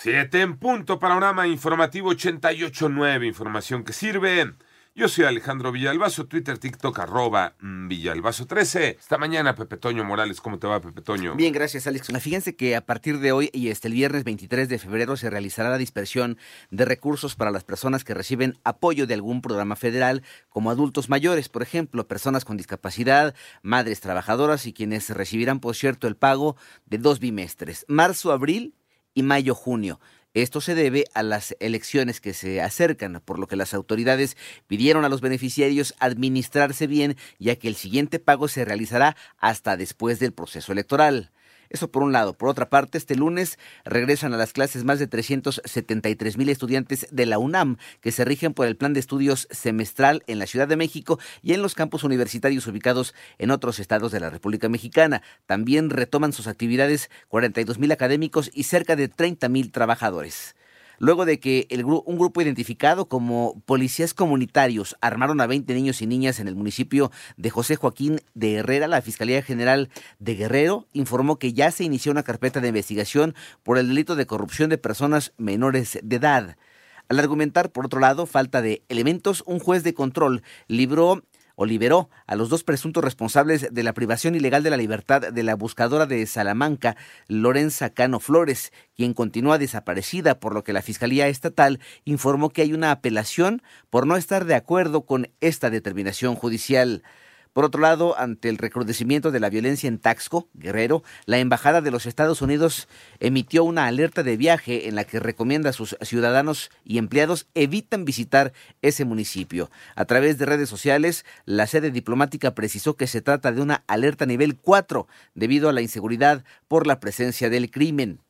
Siete en punto, panorama informativo 88.9, información que sirve. Yo soy Alejandro Villalbazo, Twitter, TikTok, arroba mm, Villalbazo13. Esta mañana, Pepe Toño Morales, ¿cómo te va, Pepe Toño? Bien, gracias, Alex. Fíjense que a partir de hoy y hasta el viernes 23 de febrero se realizará la dispersión de recursos para las personas que reciben apoyo de algún programa federal, como adultos mayores, por ejemplo, personas con discapacidad, madres trabajadoras y quienes recibirán, por cierto, el pago de dos bimestres, marzo, abril y mayo-junio. Esto se debe a las elecciones que se acercan, por lo que las autoridades pidieron a los beneficiarios administrarse bien, ya que el siguiente pago se realizará hasta después del proceso electoral. Eso por un lado. Por otra parte, este lunes regresan a las clases más de 373 mil estudiantes de la UNAM que se rigen por el plan de estudios semestral en la Ciudad de México y en los campus universitarios ubicados en otros estados de la República Mexicana. También retoman sus actividades 42 mil académicos y cerca de 30 mil trabajadores luego de que un grupo identificado como policías comunitarios armaron a 20 niños y niñas en el municipio de José Joaquín de Herrera, la Fiscalía General de Guerrero informó que ya se inició una carpeta de investigación por el delito de corrupción de personas menores de edad. Al argumentar, por otro lado, falta de elementos, un juez de control libró o liberó a los dos presuntos responsables de la privación ilegal de la libertad de la buscadora de Salamanca, Lorenza Cano Flores, quien continúa desaparecida, por lo que la Fiscalía Estatal informó que hay una apelación por no estar de acuerdo con esta determinación judicial. Por otro lado, ante el recrudecimiento de la violencia en Taxco, Guerrero, la Embajada de los Estados Unidos emitió una alerta de viaje en la que recomienda a sus ciudadanos y empleados evitan visitar ese municipio. A través de redes sociales, la sede diplomática precisó que se trata de una alerta nivel 4 debido a la inseguridad por la presencia del crimen.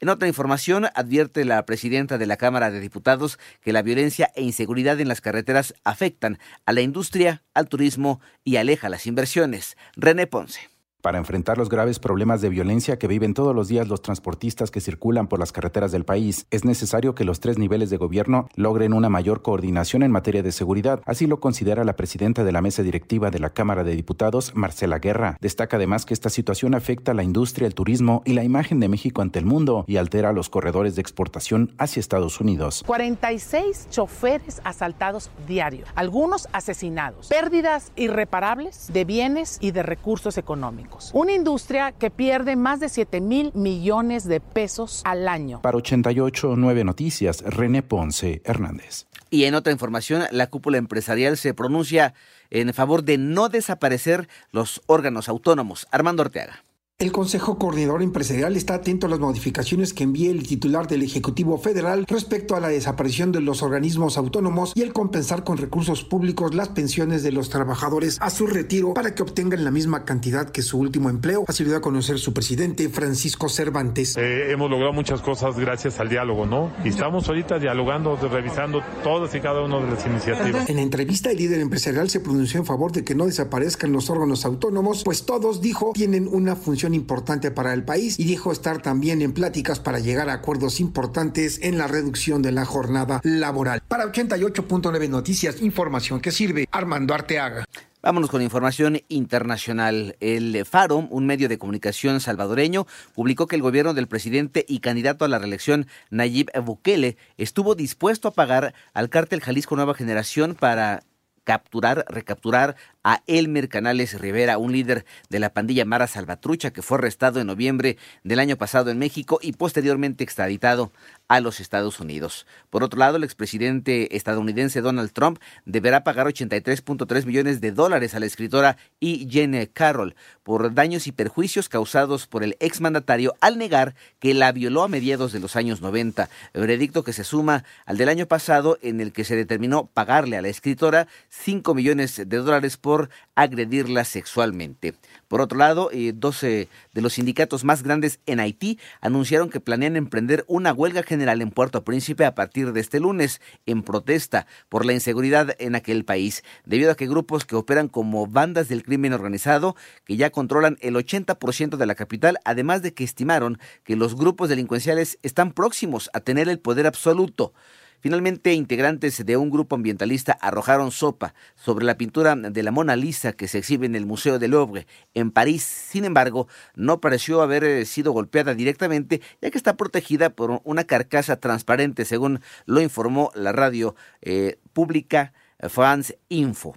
En otra información, advierte la presidenta de la Cámara de Diputados que la violencia e inseguridad en las carreteras afectan a la industria, al turismo y aleja las inversiones. René Ponce. Para enfrentar los graves problemas de violencia que viven todos los días los transportistas que circulan por las carreteras del país, es necesario que los tres niveles de gobierno logren una mayor coordinación en materia de seguridad. Así lo considera la presidenta de la mesa directiva de la Cámara de Diputados, Marcela Guerra. Destaca además que esta situación afecta a la industria, el turismo y la imagen de México ante el mundo y altera los corredores de exportación hacia Estados Unidos. 46 choferes asaltados diarios, algunos asesinados, pérdidas irreparables de bienes y de recursos económicos. Una industria que pierde más de 7 mil millones de pesos al año. Para 88.9 Noticias, René Ponce Hernández. Y en otra información, la cúpula empresarial se pronuncia en favor de no desaparecer los órganos autónomos. Armando Ortega. El Consejo Coordinador Empresarial está atento a las modificaciones que envíe el titular del Ejecutivo Federal respecto a la desaparición de los organismos autónomos y el compensar con recursos públicos las pensiones de los trabajadores a su retiro para que obtengan la misma cantidad que su último empleo, así lo dio a conocer su presidente Francisco Cervantes. Eh, hemos logrado muchas cosas gracias al diálogo, ¿no? Y estamos ahorita dialogando, revisando todas y cada una de las iniciativas. En la entrevista, el líder empresarial se pronunció en favor de que no desaparezcan los órganos autónomos, pues todos, dijo, tienen una función importante para el país y dijo estar también en pláticas para llegar a acuerdos importantes en la reducción de la jornada laboral. Para 88.9 Noticias, información que sirve Armando Arteaga. Vámonos con información internacional. El Faro, un medio de comunicación salvadoreño, publicó que el gobierno del presidente y candidato a la reelección Nayib Bukele estuvo dispuesto a pagar al cártel Jalisco Nueva Generación para capturar, recapturar a Elmer Canales Rivera, un líder de la pandilla Mara Salvatrucha que fue arrestado en noviembre del año pasado en México y posteriormente extraditado a los Estados Unidos. Por otro lado, el expresidente estadounidense Donald Trump deberá pagar 83.3 millones de dólares a la escritora E. Jane Carroll por daños y perjuicios causados por el exmandatario al negar que la violó a mediados de los años 90, veredicto que se suma al del año pasado en el que se determinó pagarle a la escritora 5 millones de dólares por agredirla sexualmente. Por otro lado, 12 eh, de los sindicatos más grandes en Haití anunciaron que planean emprender una huelga general en Puerto Príncipe a partir de este lunes en protesta por la inseguridad en aquel país, debido a que grupos que operan como bandas del crimen organizado, que ya controlan el 80% de la capital, además de que estimaron que los grupos delincuenciales están próximos a tener el poder absoluto. Finalmente, integrantes de un grupo ambientalista arrojaron sopa sobre la pintura de la Mona Lisa que se exhibe en el Museo del Louvre en París. Sin embargo, no pareció haber eh, sido golpeada directamente, ya que está protegida por una carcasa transparente, según lo informó la radio eh, pública France Info.